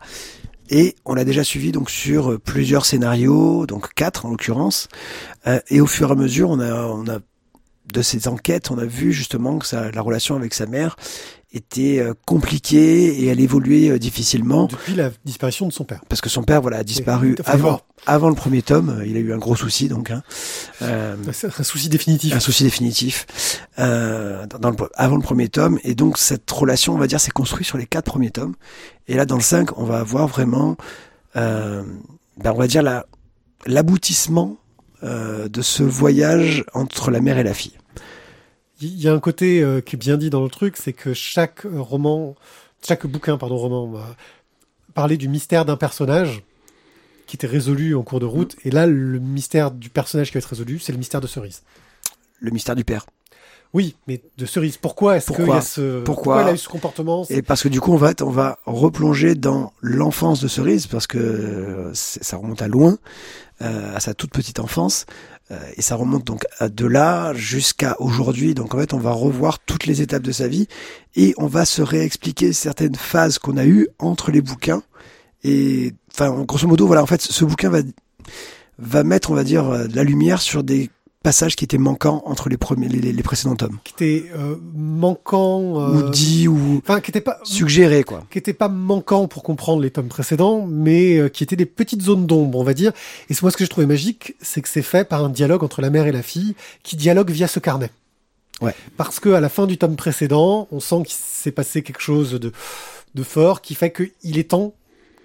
Et on l'a déjà suivi donc sur plusieurs scénarios, donc quatre en l'occurrence. Et au fur et à mesure, on a, on a de ces enquêtes, on a vu justement que la relation avec sa mère était euh, compliquée et elle évoluait euh, difficilement Depuis la disparition de son père. parce que son père voilà a disparu Enfin, avant avant le premier tome. Il a eu un gros souci donc. Hein. Euh, un souci définitif. un souci définitif euh, dans, dans le, avant le premier tome et donc cette relation on va dire s'est construite sur les quatre premiers tomes et là dans le 5 on va avoir vraiment euh, ben, on va dire la l'aboutissement euh, de ce voyage entre la mère et la fille. Il y a un côté euh, qui est bien dit dans le truc, c'est que chaque euh, roman, chaque bouquin, pardon, roman, va parler du mystère d'un personnage qui était résolu en cours de route. Et là, le mystère du personnage qui va être résolu, c'est le mystère de Cerise. Le mystère du père. Oui, mais de Cerise, pourquoi est-ce qu'il y Pourquoi a ce, Pourquoi elle a eu ce comportement? Et parce que du coup, on va, on va replonger dans l'enfance de Cerise, parce que ça remonte à loin, euh, à sa toute petite enfance, et ça remonte donc à de là jusqu'à aujourd'hui. Donc en fait, on va revoir toutes les étapes de sa vie, et on va se réexpliquer certaines phases qu'on a eues entre les bouquins. Et enfin, grosso modo, voilà, en fait, ce bouquin va va mettre, on va dire, euh, de la lumière sur des passages qui étaient manquants entre les premiers, les, les précédents tomes, qui était euh, manquant, euh, ou dit ou enfin qui était pas suggéré, quoi. qui était pas manquant pour comprendre les tomes précédents, mais euh, qui étaient des petites zones d'ombre, on va dire. Et c'est moi ce que je trouvais magique, c'est que c'est fait par un dialogue entre la mère et la fille, qui dialogue via ce carnet. Ouais. Parce que à la fin du tome précédent, on sent qu'il s'est passé quelque chose de de fort, qui fait qu'il est temps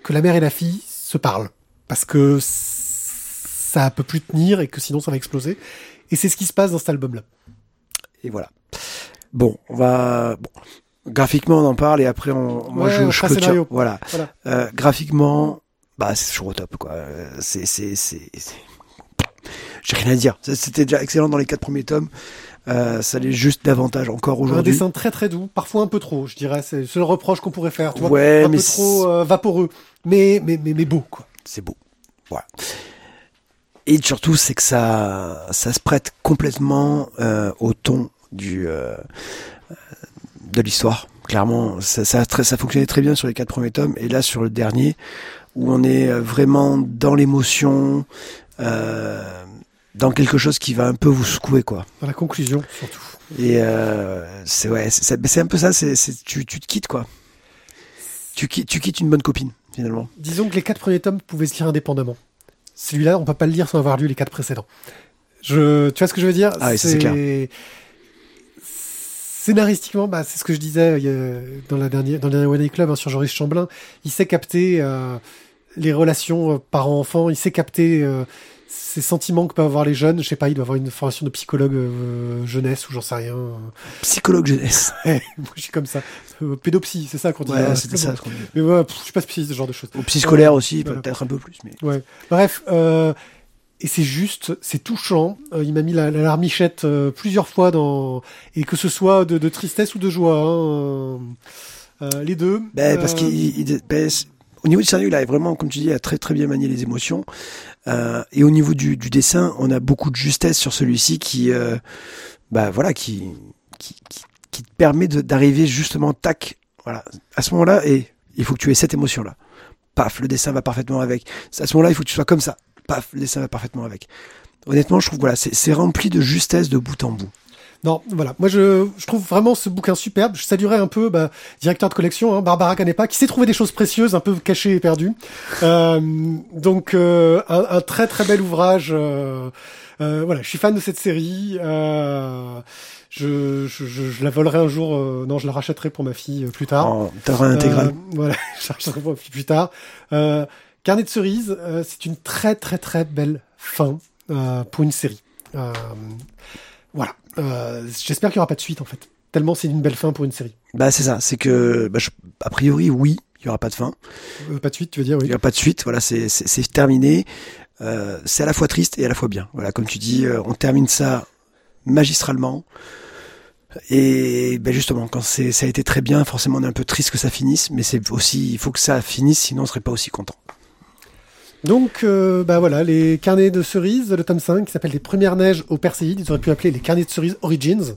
que la mère et la fille se parlent, parce que ça peut plus tenir et que sinon ça va exploser. Et c'est ce qui se passe dans cet album-là. Et voilà. Bon, on va. Bon. Graphiquement, on en parle et après, on, moi, Ouais, je, on je clôture. Voilà. Voilà. Euh, graphiquement, bah, c'est toujours au top, quoi. Euh, C'est, c'est, c'est. J'ai rien à dire. C'était déjà excellent dans les quatre premiers tomes. Euh, ça l'est juste davantage encore Un aujourd'hui. dessin très très doux, parfois un peu trop, je dirais. C'est le seul reproche qu'on pourrait faire, tu vois. Ouais, un mais peu trop euh, vaporeux, mais, mais mais mais beau quoi. c'est beau. Voilà. Et surtout, c'est que ça, ça se prête complètement euh, au ton du euh, de l'histoire. Clairement, ça, ça, fonctionnait très bien sur les quatre premiers tomes, et là sur le dernier, où on est euh, vraiment dans l'émotion, euh, dans quelque chose qui va un peu vous secouer, quoi. Dans la conclusion surtout. Et euh, c'est ouais, c'est- un peu ça. C'est tu, tu te quittes, quoi. Tu quittes, tu quittes une bonne copine, finalement. Disons que les quatre premiers tomes pouvaient se lire indépendamment. Celui-là, on peut pas le lire sans avoir lu les quatre précédents. Je, tu vois ce que je veux dire? Ah oui, c'est clair. Scénaristiquement, bah, c'est ce que je disais a- dans, la dernière, dans le dernier One Day Club hein, sur Joris Chamblin. Il sait capter euh, les relations euh, parents-enfants. Il sait capter euh, ces sentiments que peuvent avoir les jeunes. Je sais pas, il doit avoir une formation de psychologue euh, jeunesse ou j'en sais rien. Psychologue jeunesse. Moi, je suis comme ça. Euh, pédopsie, c'est ça qu'on dit. Ouais, c'était c'est ça. bon. Mais ouais, pff, je suis pas spécialiste de ce genre de choses. Au psychoscolaire aussi, voilà. peut-être un peu plus, mais. Ouais. Bref, euh, et c'est juste, c'est touchant. Euh, il m'a mis la, la larmichette euh, plusieurs fois dans et que ce soit de, de tristesse ou de joie, hein, euh, euh, les deux. Ben, parce Euh, qu'il, il- ben, au niveau du scénario, il a vraiment, comme tu dis, a très très bien manié les émotions. Euh, et au niveau du, dessin, on a beaucoup de justesse sur celui-ci qui, euh, bah voilà, qui, qui, te permet d'arriver justement tac, voilà, à ce moment-là, et il faut que tu aies cette émotion-là. Paf, le dessin va parfaitement avec. À ce moment-là, il faut que tu sois comme ça. Paf, le dessin va parfaitement avec. Honnêtement, je trouve voilà, c'est rempli de justesse de bout en bout. Non, voilà. Moi, je, je trouve vraiment ce bouquin superbe. Je saluerais un peu, bah, directeur de collection, hein, Barbara Canepa, qui sait trouver des choses précieuses, un peu cachées et perdues. Euh, donc, euh, un, un très très bel ouvrage. euh, euh, voilà, je suis fan de cette série. Euh, je, je, je, la volerai un jour. euh, non, je la rachèterai pour ma fille euh, plus tard. En t'auras un intégral. Euh, voilà, je rachèterai pour ma fille plus tard. Euh, Carnet de cerises, euh, c'est une très très très belle fin euh, pour une série. Euh, voilà. Euh, J'espère qu'il n'y aura pas de suite en fait. Tellement c'est une belle fin pour une série. Bah c'est ça, c'est que bah, je- a priori oui, il y aura pas de fin, Euh, pas de suite, tu veux dire il oui. y aura pas de suite, voilà, c'est terminé. Euh, c'est à la fois triste et à la fois bien. Voilà, comme tu dis, on termine ça magistralement. Et ben justement, quand ça a été très bien, forcément on est un peu triste que ça finisse, mais c'est aussi il faut que ça finisse, sinon on serait pas aussi content. Donc, euh, bah voilà, les carnets de cerises, le tome 5, qui s'appelle Les Premières Neiges au Perséide. Ils auraient pu appeler les carnets de cerises Origins.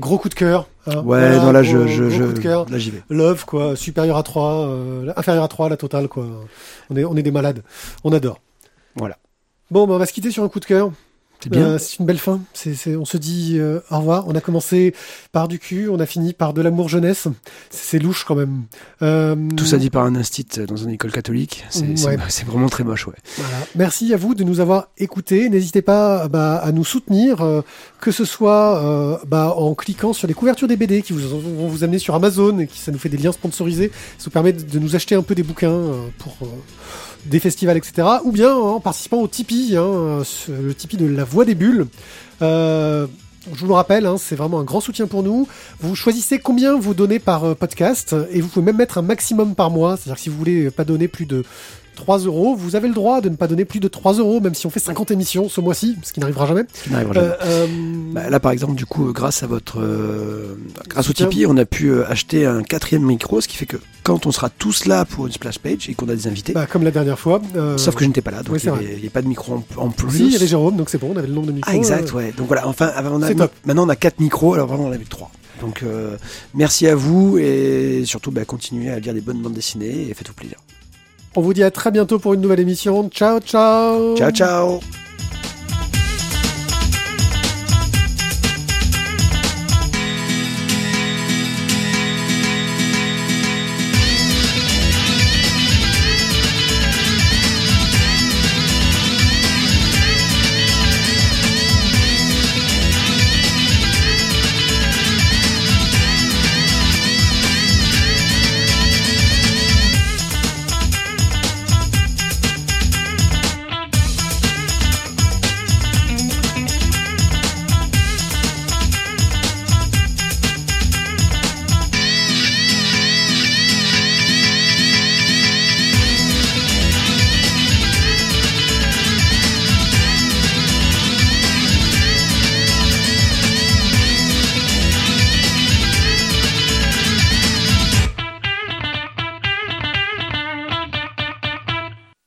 Gros coup de cœur. hein. Ouais, Voilà, non là je gros- je, gros je coup de cœur. là j'y vais. Love, quoi, supérieur à 3, euh, inférieur à 3, la totale, quoi. On est, on est des malades. On adore. Voilà. Bon, bah, on va se quitter sur un coup de cœur. C'est bien. Euh, c'est une belle fin. C'est, c'est, on se dit euh, au revoir. On a commencé par du cul, on a fini par de l'amour jeunesse. C'est, louche quand même. Euh, Tout ça dit par un instit dans une école catholique, c'est c'est- Ouais. vraiment très moche, ouais. Voilà. Merci à vous de nous avoir écoutés. N'hésitez pas bah, à nous soutenir, euh, que ce soit euh, bah, en cliquant sur les couvertures des BD qui vous, vont vous amener sur Amazon et qui ça nous fait des liens sponsorisés. Ça nous permet de, de nous acheter un peu des bouquins euh, pour euh, des festivals, etc. Ou bien en participant au Tipeee, hein, le Tipeee de la Voix des Bulles. Euh, je vous le rappelle, hein, c'est vraiment un grand soutien pour nous. Vous choisissez combien vous donnez par euh, podcast et vous pouvez même mettre un maximum par mois. C'est-à-dire que si vous voulez pas donner plus de 3 euros, vous avez le droit de ne pas donner plus de 3 euros, même si on fait 50 émissions ce mois-ci, ce qui n'arrivera jamais. N'arrivera jamais. Euh, euh, Bah, là, par exemple, du coup, grâce à votre, euh, grâce au Tipeee, on a pu euh, acheter un quatrième micro, ce qui fait que quand on sera tous là pour une splash page et qu'on a des invités, bah, comme la dernière fois. euh, sauf que je n'étais pas là, donc oui, il n'y avait pas de micro en, en plus. Si, il y avait Jérôme, donc c'est bon, on avait le nombre de micros. Ah, exact, euh, ouais. Donc voilà, enfin, on a, maintenant on a quatre micros, alors vraiment on avait que trois. Donc euh, merci à vous et surtout bah, continuez à lire des bonnes bandes dessinées et faites-vous plaisir. On vous dit à très bientôt pour une nouvelle émission. Ciao, ciao Ciao, ciao